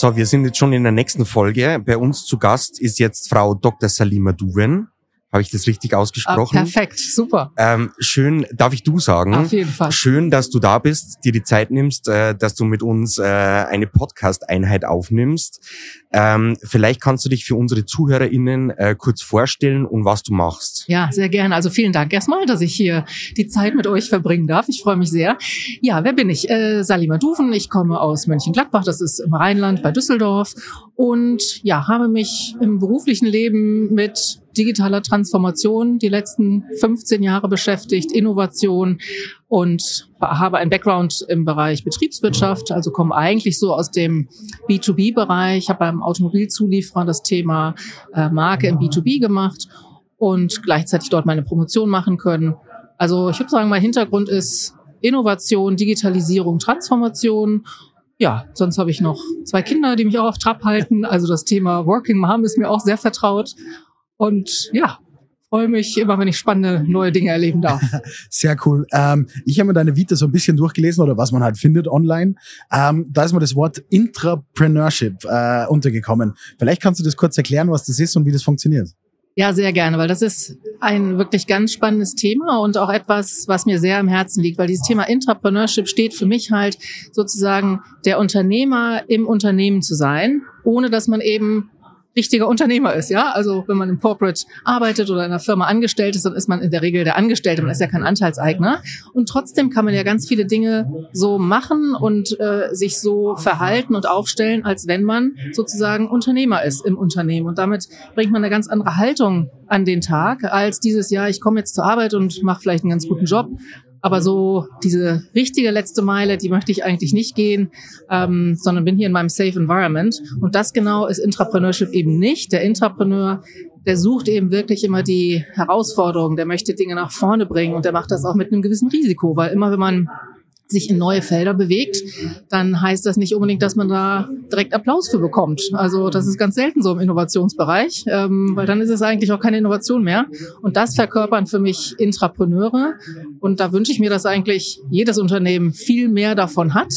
So, wir sind jetzt schon in der nächsten Folge. Bei uns zu Gast ist jetzt Frau Dr. Salima Duven. Habe ich das richtig ausgesprochen? Ah, perfekt, super. Ähm, schön, darf ich du sagen? Auf jeden Fall. Schön, dass du da bist, dir die Zeit nimmst, äh, dass du mit uns äh, eine Podcast-Einheit aufnimmst. Ähm, vielleicht kannst du dich für unsere ZuhörerInnen äh, kurz vorstellen und was du machst. Ja, sehr gerne. Also vielen Dank erstmal, dass ich hier die Zeit mit euch verbringen darf. Ich freue mich sehr. Ja, wer bin ich? Äh, Salima Duven. Ich komme aus Mönchengladbach, das ist im Rheinland bei Düsseldorf. Und ja, habe mich im beruflichen Leben mit digitaler Transformation die letzten 15 Jahre beschäftigt, Innovation und habe einen Background im Bereich Betriebswirtschaft, also komme eigentlich so aus dem B2B-Bereich, habe beim Automobilzulieferer das Thema äh, Marke im B2B gemacht und gleichzeitig dort meine Promotion machen können. Also ich würde sagen, mein Hintergrund ist Innovation, Digitalisierung, Transformation ja, sonst habe ich noch zwei Kinder, die mich auch auf Trab halten. Also das Thema Working Mom ist mir auch sehr vertraut. Und ja, freue mich immer, wenn ich spannende neue Dinge erleben darf. Sehr cool. Ähm, ich habe mir deine Vita so ein bisschen durchgelesen oder was man halt findet online. Ähm, da ist mir das Wort Intrapreneurship äh, untergekommen. Vielleicht kannst du das kurz erklären, was das ist und wie das funktioniert. Ja, sehr gerne, weil das ist ein wirklich ganz spannendes Thema und auch etwas, was mir sehr am Herzen liegt, weil dieses Thema Intrapreneurship steht für mich halt sozusagen der Unternehmer im Unternehmen zu sein, ohne dass man eben richtiger Unternehmer ist, ja. Also wenn man im Corporate arbeitet oder in einer Firma angestellt ist, dann ist man in der Regel der Angestellte, man ist ja kein Anteilseigner. Und trotzdem kann man ja ganz viele Dinge so machen und äh, sich so verhalten und aufstellen, als wenn man sozusagen Unternehmer ist im Unternehmen. Und damit bringt man eine ganz andere Haltung an den Tag als dieses Jahr, ich komme jetzt zur Arbeit und mache vielleicht einen ganz guten Job aber so diese richtige letzte Meile, die möchte ich eigentlich nicht gehen, ähm, sondern bin hier in meinem Safe Environment. Und das genau ist Intrapreneurship eben nicht. Der Intrapreneur, der sucht eben wirklich immer die Herausforderungen, der möchte Dinge nach vorne bringen und der macht das auch mit einem gewissen Risiko, weil immer wenn man sich in neue Felder bewegt, dann heißt das nicht unbedingt, dass man da direkt Applaus für bekommt. Also das ist ganz selten so im Innovationsbereich, ähm, weil dann ist es eigentlich auch keine Innovation mehr. Und das verkörpern für mich Intrapreneure. Und da wünsche ich mir, dass eigentlich jedes Unternehmen viel mehr davon hat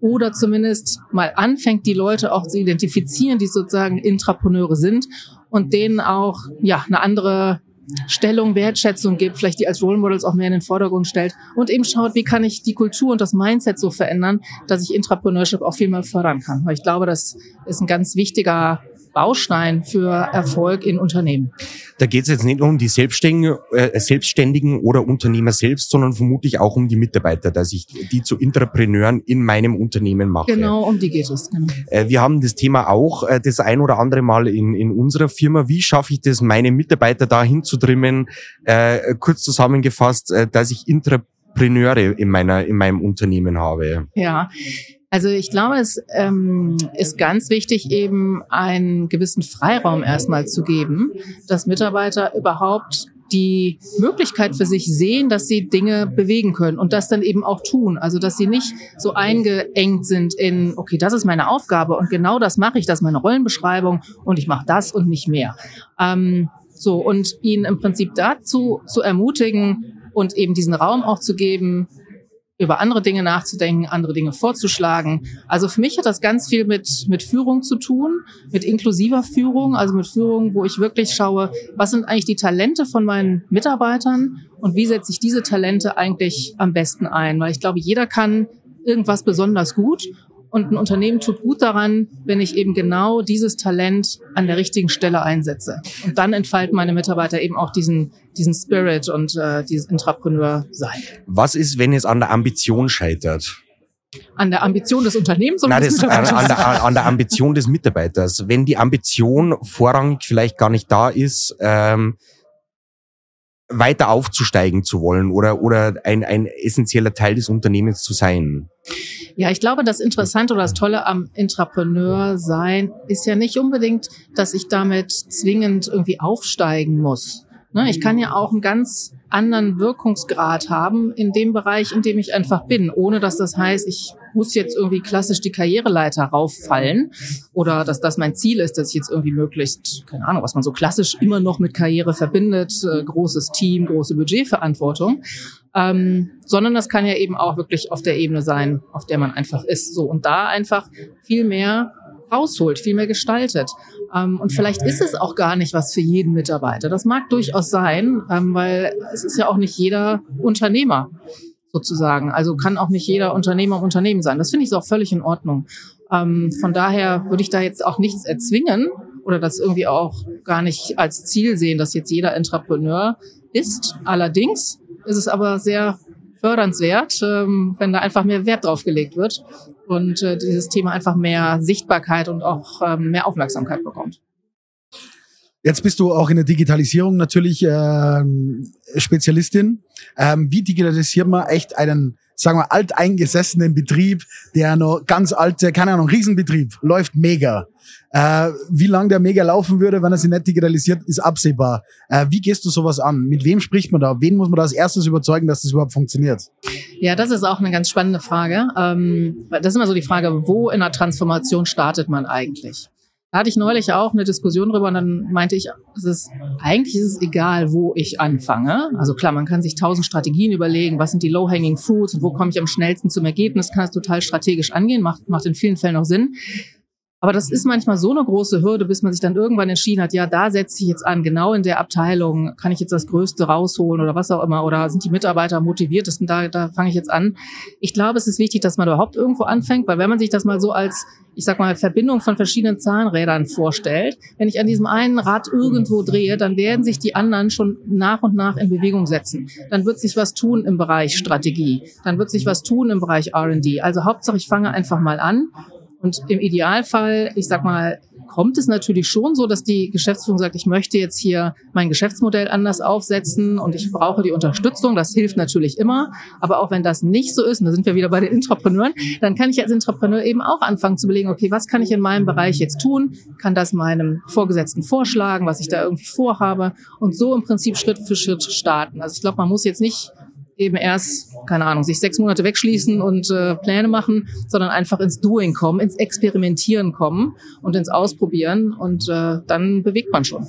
oder zumindest mal anfängt, die Leute auch zu identifizieren, die sozusagen Intrapreneure sind und denen auch ja eine andere Stellung, Wertschätzung gibt, vielleicht die als Role Models auch mehr in den Vordergrund stellt und eben schaut, wie kann ich die Kultur und das Mindset so verändern, dass ich Intrapreneurship auch viel mehr fördern kann. Weil ich glaube, das ist ein ganz wichtiger Baustein für Erfolg in Unternehmen. Da geht es jetzt nicht nur um die Selbstständigen, äh, Selbstständigen oder Unternehmer selbst, sondern vermutlich auch um die Mitarbeiter, dass ich die zu Intrapreneuren in meinem Unternehmen mache. Genau, um die geht es. Genau. Äh, wir haben das Thema auch äh, das ein oder andere Mal in, in unserer Firma. Wie schaffe ich das, meine Mitarbeiter da hinzutrimmen? Äh, kurz zusammengefasst, dass ich Intrapreneure in meiner in meinem Unternehmen habe. Ja, also ich glaube, es ähm, ist ganz wichtig, eben einen gewissen Freiraum erstmal zu geben, dass Mitarbeiter überhaupt die Möglichkeit für sich sehen, dass sie Dinge bewegen können und das dann eben auch tun. Also dass sie nicht so eingeengt sind in, okay, das ist meine Aufgabe und genau das mache ich, das ist meine Rollenbeschreibung und ich mache das und nicht mehr. Ähm, so und ihnen im Prinzip dazu zu ermutigen und eben diesen Raum auch zu geben, über andere Dinge nachzudenken, andere Dinge vorzuschlagen. Also für mich hat das ganz viel mit, mit Führung zu tun, mit inklusiver Führung, also mit Führung, wo ich wirklich schaue, was sind eigentlich die Talente von meinen Mitarbeitern und wie setze ich diese Talente eigentlich am besten ein. Weil ich glaube, jeder kann irgendwas besonders gut und ein Unternehmen tut gut daran, wenn ich eben genau dieses Talent an der richtigen Stelle einsetze. Und dann entfalten meine Mitarbeiter eben auch diesen, diesen Spirit und äh, dieses Intrapreneur-Sein. Was ist, wenn es an der Ambition scheitert? An der Ambition des Unternehmens oder Nein, des das, an, an, der, an der Ambition des Mitarbeiters. Wenn die Ambition vorrangig vielleicht gar nicht da ist, ähm, weiter aufzusteigen zu wollen oder, oder ein, ein essentieller Teil des Unternehmens zu sein. Ja, ich glaube, das Interessante oder das Tolle am Intrapreneur sein ist ja nicht unbedingt, dass ich damit zwingend irgendwie aufsteigen muss. Ne, ich kann ja auch einen ganz anderen Wirkungsgrad haben in dem Bereich, in dem ich einfach bin, ohne dass das heißt, ich muss jetzt irgendwie klassisch die Karriereleiter rauffallen oder dass das mein Ziel ist, dass ich jetzt irgendwie möglichst, keine Ahnung, was man so klassisch immer noch mit Karriere verbindet, äh, großes Team, große Budgetverantwortung, ähm, sondern das kann ja eben auch wirklich auf der Ebene sein, auf der man einfach ist. So und da einfach viel mehr rausholt, viel mehr gestaltet. Ähm, und vielleicht ist es auch gar nicht was für jeden Mitarbeiter. Das mag durchaus sein, ähm, weil es ist ja auch nicht jeder Unternehmer sozusagen. Also kann auch nicht jeder Unternehmer im Unternehmen sein. Das finde ich auch völlig in Ordnung. Ähm, von daher würde ich da jetzt auch nichts erzwingen oder das irgendwie auch gar nicht als Ziel sehen, dass jetzt jeder Entrepreneur ist. Allerdings ist es aber sehr fördernswert, ähm, wenn da einfach mehr Wert drauf gelegt wird und äh, dieses Thema einfach mehr Sichtbarkeit und auch ähm, mehr Aufmerksamkeit bekommt. Jetzt bist du auch in der Digitalisierung natürlich äh, Spezialistin. Ähm, wie digitalisiert man echt einen, sagen wir, alteingesessenen Betrieb, der noch ganz alte, keine Ahnung, Riesenbetrieb, läuft mega. Äh, wie lange der mega laufen würde, wenn er sich nicht digitalisiert, ist absehbar. Äh, wie gehst du sowas an? Mit wem spricht man da? Wen muss man da als erstes überzeugen, dass das überhaupt funktioniert? Ja, das ist auch eine ganz spannende Frage. Ähm, das ist immer so die Frage, wo in der Transformation startet man eigentlich? Da hatte ich neulich auch eine Diskussion drüber und dann meinte ich, es ist, eigentlich ist es egal, wo ich anfange. Also klar, man kann sich tausend Strategien überlegen, was sind die low-hanging fruits und wo komme ich am schnellsten zum Ergebnis, kann es total strategisch angehen, macht, macht in vielen Fällen auch Sinn. Aber das ist manchmal so eine große Hürde, bis man sich dann irgendwann entschieden hat, ja, da setze ich jetzt an, genau in der Abteilung kann ich jetzt das Größte rausholen oder was auch immer, oder sind die Mitarbeiter motiviertesten, da, da fange ich jetzt an. Ich glaube, es ist wichtig, dass man überhaupt irgendwo anfängt, weil wenn man sich das mal so als, ich sag mal, Verbindung von verschiedenen Zahnrädern vorstellt, wenn ich an diesem einen Rad irgendwo drehe, dann werden sich die anderen schon nach und nach in Bewegung setzen. Dann wird sich was tun im Bereich Strategie, dann wird sich was tun im Bereich R&D. Also Hauptsache, ich fange einfach mal an und im Idealfall, ich sag mal, kommt es natürlich schon so, dass die Geschäftsführung sagt, ich möchte jetzt hier mein Geschäftsmodell anders aufsetzen und ich brauche die Unterstützung. Das hilft natürlich immer. Aber auch wenn das nicht so ist, und da sind wir wieder bei den Intrapreneuren, dann kann ich als Intrapreneur eben auch anfangen zu überlegen, okay, was kann ich in meinem Bereich jetzt tun? Kann das meinem Vorgesetzten vorschlagen, was ich da irgendwie vorhabe? Und so im Prinzip Schritt für Schritt starten. Also ich glaube, man muss jetzt nicht eben erst, keine Ahnung, sich sechs Monate wegschließen und äh, Pläne machen, sondern einfach ins Doing kommen, ins Experimentieren kommen und ins Ausprobieren und äh, dann bewegt man schon.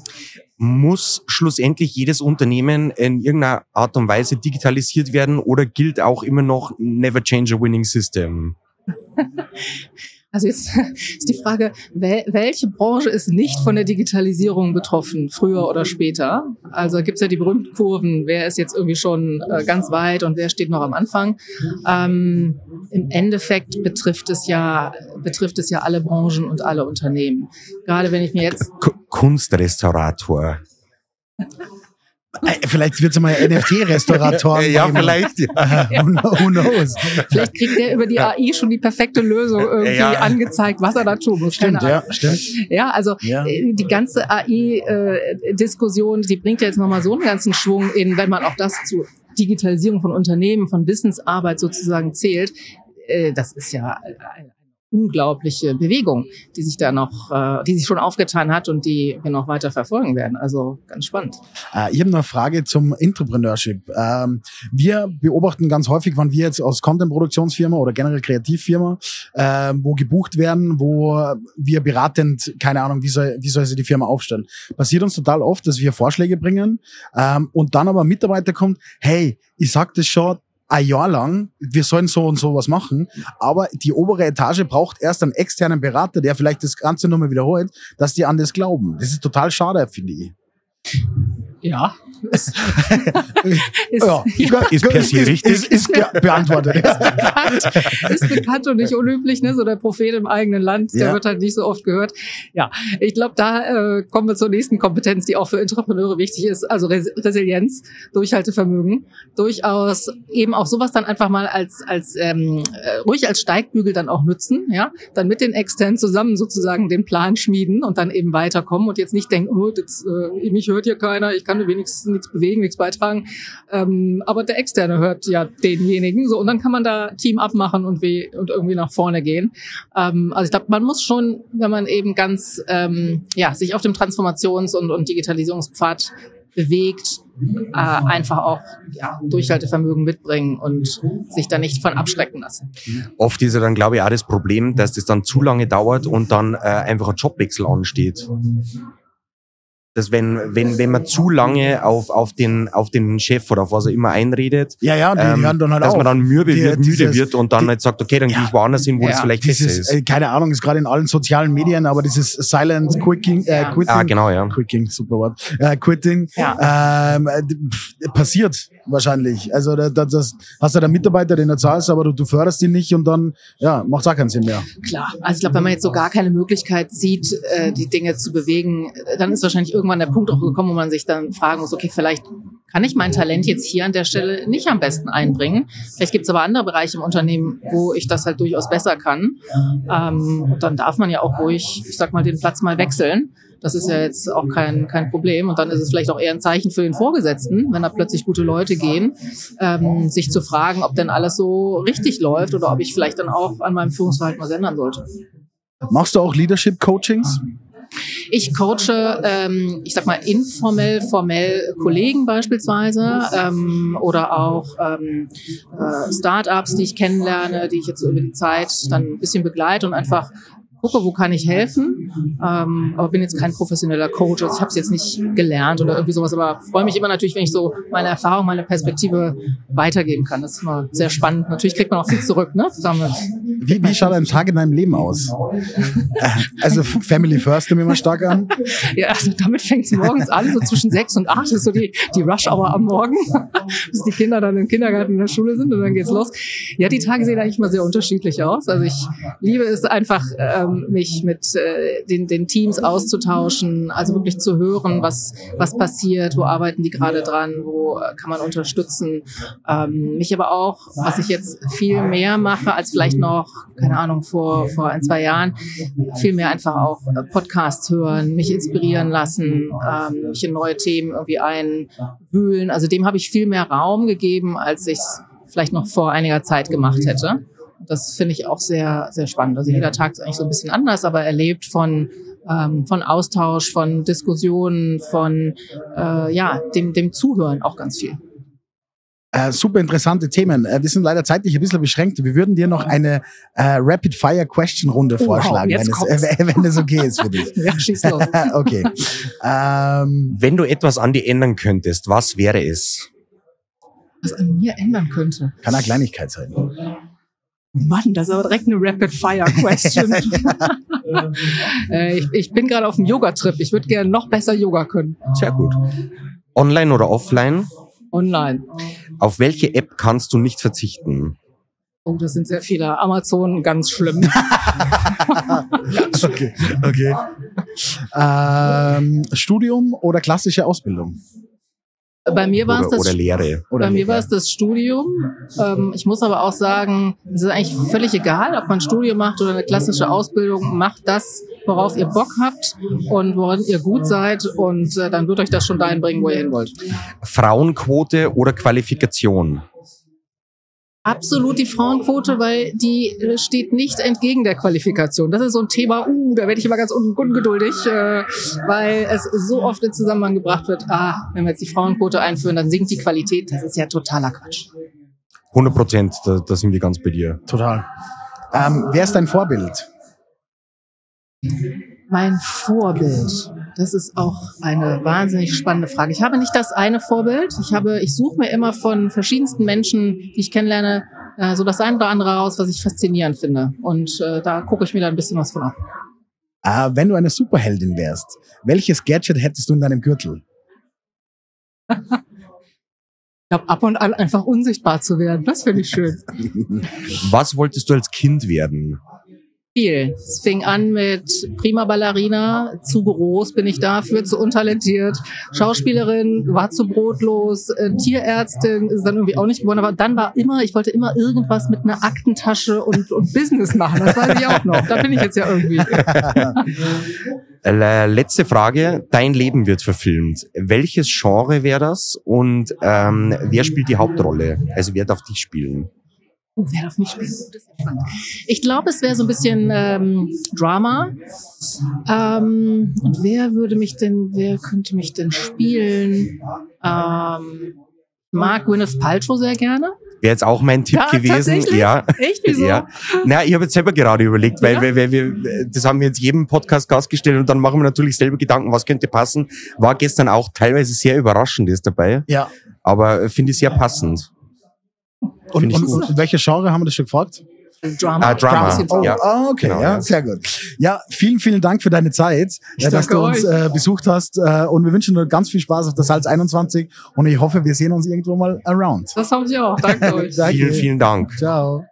Muss schlussendlich jedes Unternehmen in irgendeiner Art und Weise digitalisiert werden oder gilt auch immer noch Never Change a Winning System? Also jetzt ist die Frage, welche Branche ist nicht von der Digitalisierung betroffen, früher oder später? Also gibt es ja die berühmten Kurven, wer ist jetzt irgendwie schon äh, ganz weit und wer steht noch am Anfang. Ähm, Im Endeffekt betrifft es ja betrifft es ja alle Branchen und alle Unternehmen. Gerade wenn ich mir jetzt Kunstrestaurator. Äh, vielleicht wird es mal NFT-Restaurator. ja, vielleicht. Ja. who, knows? Vielleicht kriegt der über die AI schon die perfekte Lösung irgendwie ja. angezeigt, was er da tun muss. Stimmt, ja, stimmt. Ja, also ja. Äh, die ganze AI-Diskussion, die bringt ja jetzt nochmal so einen ganzen Schwung in, wenn man auch das zu Digitalisierung von Unternehmen, von Wissensarbeit sozusagen zählt. Äh, das ist ja unglaubliche Bewegung, die sich da noch, äh, die sich schon aufgetan hat und die wir noch weiter verfolgen werden. Also ganz spannend. Äh, ich habe noch eine Frage zum Entrepreneurship. Ähm, wir beobachten ganz häufig, wenn wir jetzt aus Content-Produktionsfirma oder generell Kreativfirma, äh, wo gebucht werden, wo wir beratend, keine Ahnung, wie soll, wie soll sich die Firma aufstellen. Passiert uns total oft, dass wir Vorschläge bringen ähm, und dann aber ein Mitarbeiter kommt, hey, ich sag das schon, ein Jahr lang, wir sollen so und so was machen, aber die obere Etage braucht erst einen externen Berater, der vielleicht das Ganze nochmal wiederholt, dass die an das glauben. Das ist total schade, finde ich. Ja. ist, ja, ist per se richtig. Ist, ist, ist beantwortet. ist, bekannt, ist bekannt und nicht unüblich, ne? So der Prophet im eigenen Land, der ja. wird halt nicht so oft gehört. Ja, ich glaube, da äh, kommen wir zur nächsten Kompetenz, die auch für Entrepreneure wichtig ist, also Res Resilienz, Durchhaltevermögen, durchaus eben auch sowas dann einfach mal als als ähm, äh, ruhig als Steigbügel dann auch nutzen, ja, dann mit den externen zusammen sozusagen den Plan schmieden und dann eben weiterkommen und jetzt nicht denken, oh, jetzt, äh, mich hört hier keiner, ich kann wenigstens nichts bewegen, nichts beitragen. Ähm, aber der Externe hört ja denjenigen. So, und dann kann man da Team abmachen und, und irgendwie nach vorne gehen. Ähm, also ich glaube, man muss schon, wenn man eben ganz ähm, ja, sich auf dem Transformations- und, und Digitalisierungspfad bewegt, äh, einfach auch ja, Durchhaltevermögen mitbringen und sich da nicht von abschrecken lassen. Oft ist ja dann, glaube ich, auch das Problem, dass das dann zu lange dauert und dann äh, einfach ein Jobwechsel ansteht. Dass wenn, wenn, wenn man zu lange auf, auf, den, auf den Chef oder auf was er immer einredet, Ja, ja, die ähm, hören dann halt dass auf. man dann müde Die- wird, müde dieses- wird und dann die- halt sagt, okay, dann gehe ich woanders hin, wo Ja. das vielleicht besser dieses, ist. äh, keine Ahnung, ist gerade in allen sozialen Medien, aber dieses Silent Quicking, äh, Ja. Quitting, Ah, genau, ja. Quicking, super Wort, äh, Quitting, ähm, äh, passiert wahrscheinlich. Also da, da, das hast du da Mitarbeiter, den du zahlst, aber du, du förderst ihn nicht und dann, ja, macht auch keinen Sinn mehr. Klar, also ich glaube, wenn man jetzt so gar keine Möglichkeit sieht, äh, die Dinge zu bewegen, äh, dann ist wahrscheinlich irgendwann der Punkt auch gekommen, wo man sich dann fragen muss, okay, vielleicht kann ich mein Talent jetzt hier an der Stelle nicht am besten einbringen. Vielleicht gibt es aber andere Bereiche im Unternehmen, wo ich das halt durchaus besser kann. Ähm, und dann darf man ja auch ruhig, ich sag mal, den Platz mal wechseln. Das ist ja jetzt auch kein, kein Problem. Und dann ist es vielleicht auch eher ein Zeichen für den Vorgesetzten, wenn da plötzlich gute Leute gehen, ähm, sich zu fragen, ob denn alles so richtig läuft oder ob ich vielleicht dann auch an meinem Führungsverhalten was ändern sollte. Machst du auch Leadership Coachings? Ich coache, ähm, ich sag mal, informell, formell Kollegen beispielsweise ähm, oder auch ähm, äh, Startups, die ich kennenlerne, die ich jetzt über die Zeit dann ein bisschen begleite und einfach gucke, wo kann ich helfen. Ähm, aber bin jetzt kein professioneller Coach. Also ich habe es jetzt nicht gelernt oder irgendwie sowas, aber freue mich immer natürlich, wenn ich so meine Erfahrung, meine Perspektive weitergeben kann. Das ist immer sehr spannend. Natürlich kriegt man auch viel zurück, ne? Damit. Wie, wie schaut ein Tag in deinem Leben aus? Äh, Also Family First nehmen wir mal stark an. Ja, also damit fängt es morgens an, so zwischen sechs und acht ist so die, die Rush-Hour am Morgen, bis die Kinder dann im Kindergarten in der Schule sind und dann geht's los. Ja, die Tage sehen eigentlich mal sehr unterschiedlich aus. Also ich liebe es einfach, ähm, mich mit äh, den, den Teams auszutauschen, also wirklich zu hören, was, was passiert, wo arbeiten die gerade dran, wo äh, kann man unterstützen. Ähm, mich aber auch, was ich jetzt viel mehr mache als vielleicht noch, keine Ahnung, vor, vor ein, zwei Jahren, viel mehr einfach auch äh, Podcasts hören, mich inspirieren lassen, ähm, mich in neue Themen irgendwie einwühlen. Also dem habe ich viel mehr Raum gegeben, als ich es vielleicht noch vor einiger Zeit gemacht hätte. Das finde ich auch sehr, sehr spannend. Also jeder Tag ist eigentlich so ein bisschen anders, aber erlebt von ähm, von Austausch, von Diskussionen, von äh, ja dem dem Zuhören auch ganz viel. Äh, super interessante Themen. Äh, wir sind leider zeitlich ein bisschen beschränkt. Wir würden dir noch eine äh, Rapid-Fire-Question-Runde Wow, vorschlagen, jetzt wenn es, äh, wenn es okay ist für dich. Ja, schieß los. okay. Ähm, Wenn du etwas an dir ändern könntest, was wäre es? Was an mir ändern könnte. kann eine Kleinigkeit sein. Mann, das ist aber direkt eine Rapid-Fire-Question. äh, ich, ich bin gerade auf dem Yoga-Trip. Ich würde gerne noch besser Yoga können. Sehr gut. Online oder offline? Online. Auf welche App kannst du nicht verzichten? Oh, das sind sehr viele. Amazon, ganz schlimm. Okay, okay. Ähm, Studium oder klassische Ausbildung? Bei mir war es das oder Lehre? Oder Bei mir war es das Studium. Ähm, ich muss aber auch sagen, es ist eigentlich völlig egal, ob man ein Studium macht oder eine klassische Ausbildung. Macht das, worauf ihr Bock habt und worin ihr gut seid. Und äh, dann wird euch das schon dahin bringen, wo ihr hin wollt. Frauenquote oder Qualifikation? Absolut die Frauenquote, weil die äh, steht nicht entgegen der Qualifikation. Das ist so ein Thema, uh, da werde ich immer ganz un ungeduldig, äh, weil es so oft in Zusammenhang gebracht wird, ah, wenn wir jetzt die Frauenquote einführen, dann sinkt die Qualität. Das ist ja totaler Quatsch. 100 Prozent, da, da sind wir ganz bei dir. Total. Ähm, wer ist dein Vorbild? Mein Vorbild. Das ist auch eine wahnsinnig spannende Frage. Ich habe nicht das eine Vorbild. Ich habe, ich suche mir immer von verschiedensten Menschen, die ich kennenlerne, äh, so das eine oder andere raus, was ich faszinierend finde. Und äh, da gucke ich mir da ein bisschen was von ab. Äh, wenn du eine Superheldin wärst, welches Gadget hättest du in deinem Gürtel? Ich glaube, ab und an einfach unsichtbar zu werden. Das finde ich schön. Was wolltest du als Kind werden? Viel. Es fing an mit prima Ballerina, zu groß bin ich dafür, zu untalentiert. Schauspielerin, war zu brotlos. Äh, Tierärztin ist dann irgendwie auch nicht geworden. Aber dann war immer, ich wollte immer irgendwas mit einer Aktentasche und, und Business machen. Das weiß ich auch noch. Da bin ich jetzt ja irgendwie. Letzte Frage. Dein Leben wird verfilmt. Welches Genre wäre das und ähm, wer spielt die Hauptrolle? Also wer darf dich spielen? Oh, wer darf mich spielen? Ist. Ich glaube, es wäre so ein bisschen ähm, Drama. Ähm, und wer würde mich denn, wer könnte mich denn spielen? Ähm, mag Gwyneth Paltrow sehr gerne. Wäre jetzt auch mein Tipp Ja, gewesen. tatsächlich? Ja. Echt? Wieso? Ja. Na, ich habe jetzt selber gerade überlegt, weil, Ja? weil, weil wir, das haben wir jetzt jedem Podcast Gast gestellt und dann machen wir natürlich selber Gedanken, was könnte passen. War gestern auch teilweise sehr überraschendes dabei, Ja. aber äh, finde ich sehr passend. Und, und, und welche Genre haben wir das schon gefragt? Drama. Ah, Drama. Oh, Ja. ah, okay, Genau, ja, ja. sehr gut. Ja, vielen, vielen Dank für deine Zeit, Ich äh, dass du uns äh, besucht hast. Äh, und wir wünschen dir ganz viel Spaß auf der Salz 21 und ich hoffe, wir sehen uns irgendwo mal around. Das haben Sie auch. Danke euch. Danke. Vielen, vielen Dank. Ciao.